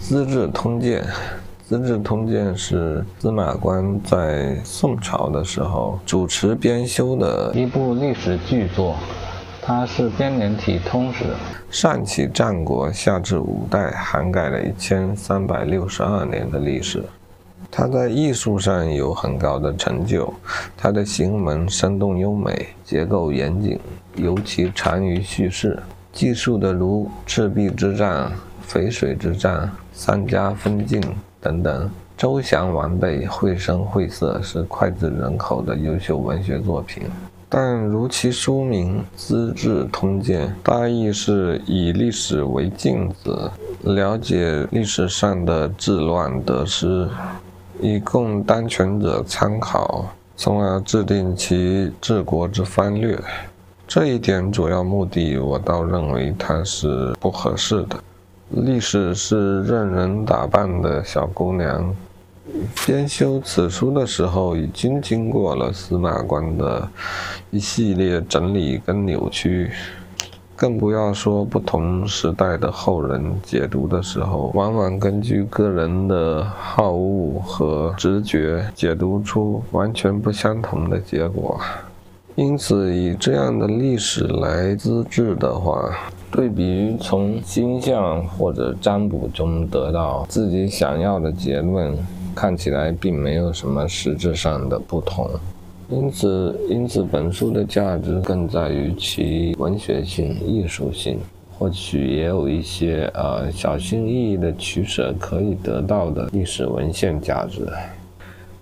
资治通鉴》。《资治通鉴》是司马光在宋朝的时候主持编修的一部历史巨作。它是编年体通史，上起战国，下至五代，涵盖了一千三百六十二年的历史。它在艺术上有很高的成就，它的行文生动优美，结构严谨，尤其长于叙事，记述的如赤壁之战、淝水之战、三家分晋等等，周详完备，绘声绘色，是脍炙人口的优秀文学作品。但如其书名《资治通鉴》，大意是以历史为镜子，了解历史上的治乱得失，以供当权者参考，从而制定其治国之方略。这一点主要目的，我倒认为它是不合适的。历史是任人打扮的小姑娘。编修此书的时候，已经经过了司马光的一系列整理跟扭曲，更不要说不同时代的后人解读的时候，往往根据个人的好恶和直觉，解读出完全不相同的结果。因此，以这样的历史来资治的话，对比于从星象或者占卜中得到自己想要的结论。看起来并没有什么实质上的不同，因此，因此本书的价值更在于其文学性、艺术性，或许也有一些呃小心翼翼的取舍可以得到的历史文献价值。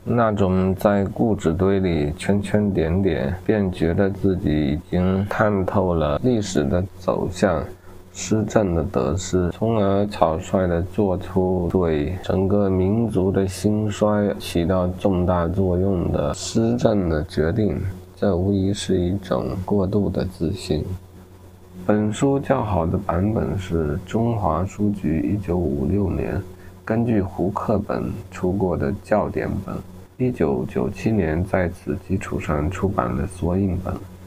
那种在故纸堆里圈圈点点，便觉得自己已经看透了历史的走向。施政的得失，从而草率地做出对整个民族的兴衰起到重大作用的施政的决定，这无疑是一种过度的自信。本书较好的版本是中华书局1956年根据胡克本出过的教典本，1997年在此基础上出版了缩印本。